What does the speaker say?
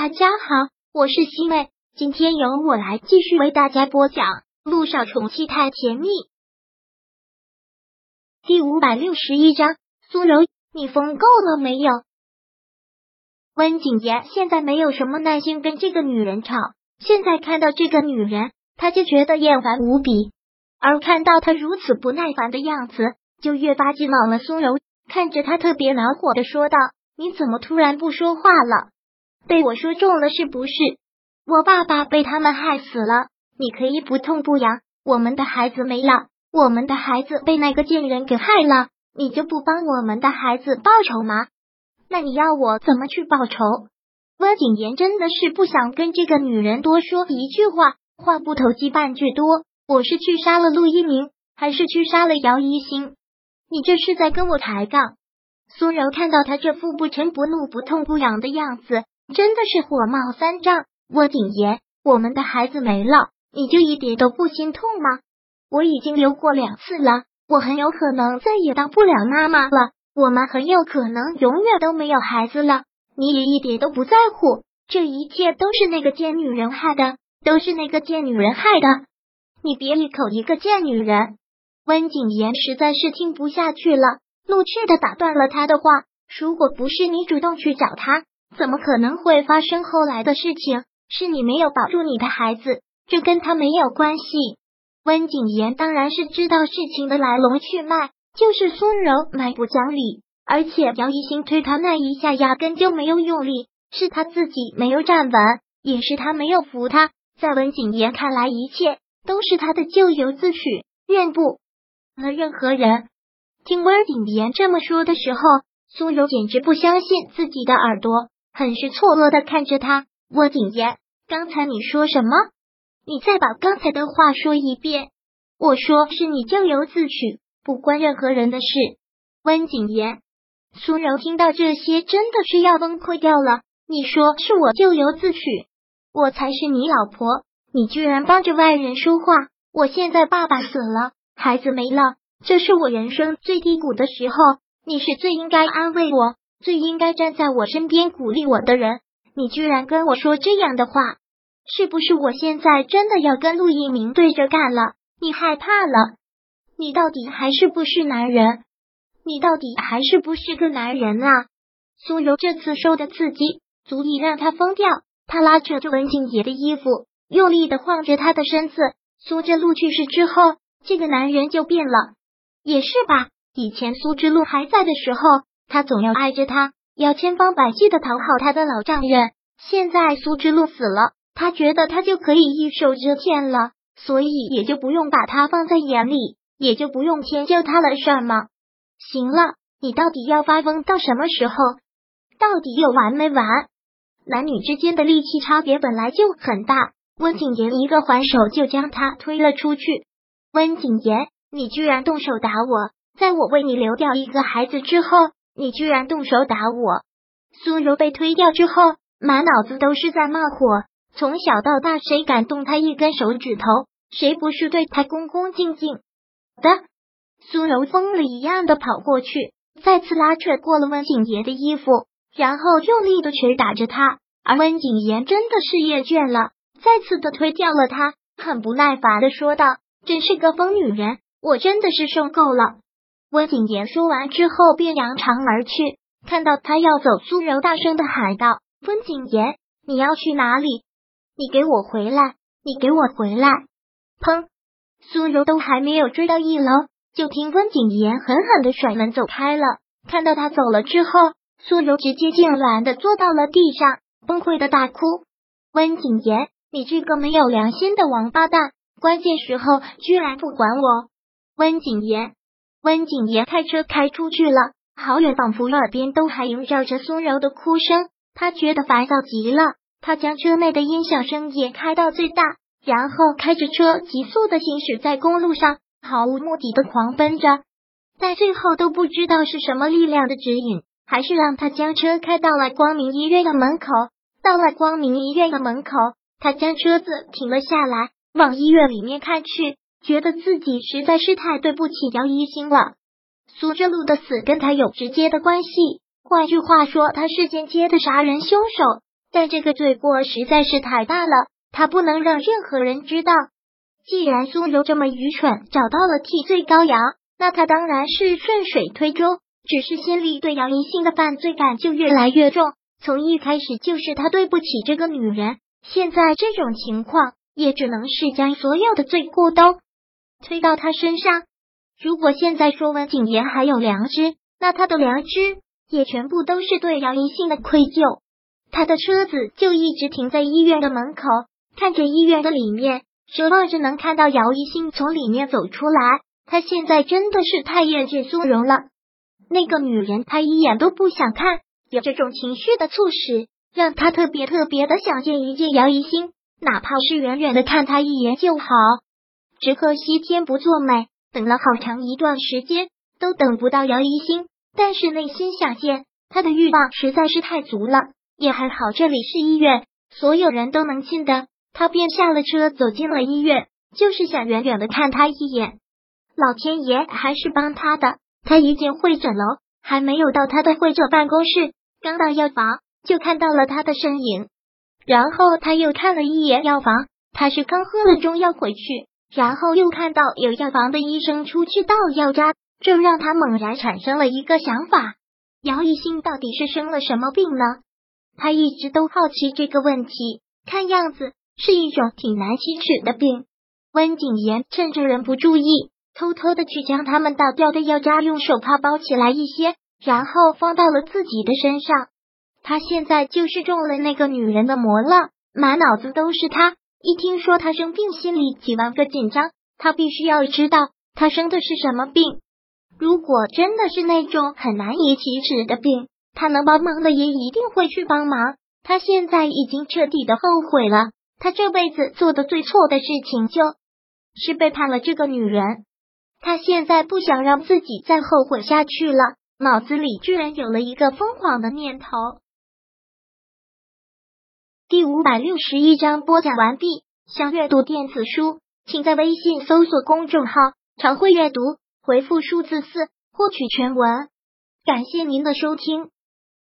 大家好，我是西妹，今天由我来继续为大家播讲《路上宠妻太甜蜜》第五百六十一章。苏柔，你疯够了没有？温景言现在没有什么耐心跟这个女人吵，现在看到这个女人，他就觉得厌烦无比，而看到她如此不耐烦的样子，就越发激恼了。苏柔看着他，特别恼火的说道：“你怎么突然不说话了？”被我说中了是不是？我爸爸被他们害死了，你可以不痛不痒。我们的孩子没了，我们的孩子被那个贱人给害了，你就不帮我们的孩子报仇吗？那你要我怎么去报仇？温景言真的是不想跟这个女人多说一句话，话不投机半句多。我是去杀了陆一鸣，还是去杀了姚一星？你这是在跟我抬杠？苏柔看到他这副不嗔不怒、不痛不痒的样子。真的是火冒三丈，温景言，我们的孩子没了，你就一点都不心痛吗？我已经流过两次了，我很有可能再也当不了妈妈了，我们很有可能永远都没有孩子了，你也一点都不在乎，这一切都是那个贱女人害的，都是那个贱女人害的，你别一口一个贱女人！温景言实在是听不下去了，怒斥的打断了他的话，如果不是你主动去找他。怎么可能会发生后来的事情？是你没有保住你的孩子，这跟他没有关系。温景言当然是知道事情的来龙去脉，就是苏柔蛮不讲理，而且姚一星推他那一下压根就没有用力，是他自己没有站稳，也是他没有扶他。在温景言看来，一切都是他的咎由自取，怨不了任何人。听温景言这么说的时候，苏柔简直不相信自己的耳朵。很是错愕的看着他，温景言，刚才你说什么？你再把刚才的话说一遍。我说是你咎由自取，不关任何人的事。温景言，苏柔听到这些，真的是要崩溃掉了。你说是我咎由自取，我才是你老婆，你居然帮着外人说话。我现在爸爸死了，孩子没了，这是我人生最低谷的时候，你是最应该安慰我。最应该站在我身边鼓励我的人，你居然跟我说这样的话，是不是我现在真的要跟陆一鸣对着干了？你害怕了？你到底还是不是男人？你到底还是不是个男人啊？苏柔这次受的刺激足以让他疯掉，他拉扯着文静姐的衣服，用力的晃着他的身子。苏之路去世之后，这个男人就变了，也是吧？以前苏之路还在的时候。他总要爱着他，要千方百计的讨好他的老丈人。现在苏之路死了，他觉得他就可以一手遮天了，所以也就不用把他放在眼里，也就不用迁就他了，是吗？行了，你到底要发疯到什么时候？到底有完没完？男女之间的力气差别本来就很大，温景言一个还手就将他推了出去。温景言，你居然动手打我，在我为你流掉一个孩子之后。你居然动手打我！苏柔被推掉之后，满脑子都是在冒火。从小到大，谁敢动他一根手指头？谁不是对他恭恭敬敬的？苏柔疯了一样的跑过去，再次拉扯过了温景言的衣服，然后用力的捶打着他。而温景言真的是厌倦了，再次的推掉了他，很不耐烦的说道：“真是个疯女人，我真的是受够了。”温景言说完之后，便扬长而去。看到他要走，苏柔大声的喊道：“温景言，你要去哪里？你给我回来！你给我回来！”砰！苏柔都还没有追到一楼，就听温景言狠狠的甩门走开了。看到他走了之后，苏柔直接痉挛的坐到了地上，崩溃的大哭：“温景言，你这个没有良心的王八蛋！关键时候居然不管我！”温景言。温景言开车开出去了，好远，仿佛耳边都还萦绕着苏柔的哭声。他觉得烦躁极了，他将车内的音响声也开到最大，然后开着车急速的行驶在公路上，毫无目的的狂奔着。但最后都不知道是什么力量的指引，还是让他将车开到了光明医院的门口。到了光明医院的门口，他将车子停了下来，往医院里面看去。觉得自己实在是太对不起姚一星了。苏之路的死跟他有直接的关系，换句话说，他是间接的杀人凶手。但这个罪过实在是太大了，他不能让任何人知道。既然苏柔这么愚蠢，找到了替罪羔羊，那他当然是顺水推舟。只是心里对姚一星的犯罪感就越来越重，从一开始就是他对不起这个女人，现在这种情况也只能是将所有的罪过都推到他身上。如果现在说温景言还有良知，那他的良知也全部都是对姚一信的愧疚。他的车子就一直停在医院的门口，看着医院的里面，奢望着能看到姚一信从里面走出来。他现在真的是太厌倦苏荣了。那个女人，他一眼都不想看。有这种情绪的促使，让他特别特别的想见一见姚一星，哪怕是远远的看他一眼就好。只可惜天不作美，等了好长一段时间都等不到姚一星。但是内心想见他的欲望实在是太足了。也还好，这里是医院，所有人都能进的。他便下了车，走进了医院，就是想远远的看他一眼。老天爷还是帮他的。他一进会诊楼，还没有到他的会诊办公室，刚到药房就看到了他的身影。然后他又看了一眼药房，他是刚喝了中药回去，然后又看到有药房的医生出去倒药渣，这让他猛然产生了一个想法：姚一兴到底是生了什么病呢？他一直都好奇这个问题，看样子是一种挺难启齿的病。温景言趁着人不注意。偷偷的去将他们倒掉的药渣用手帕包起来一些，然后放到了自己的身上。他现在就是中了那个女人的魔了，满脑子都是她。一听说他生病，心里几万个紧张。他必须要知道他生的是什么病。如果真的是那种很难以启齿的病，他能帮忙的也一定会去帮忙。他现在已经彻底的后悔了，他这辈子做的最错的事情就是背叛了这个女人。他现在不想让自己再后悔下去了，脑子里居然有了一个疯狂的念头。五百六十一章播讲完毕。想阅读电子书，请在微信搜索公众号“常会阅读”，回复数字四获取全文。感谢您的收听。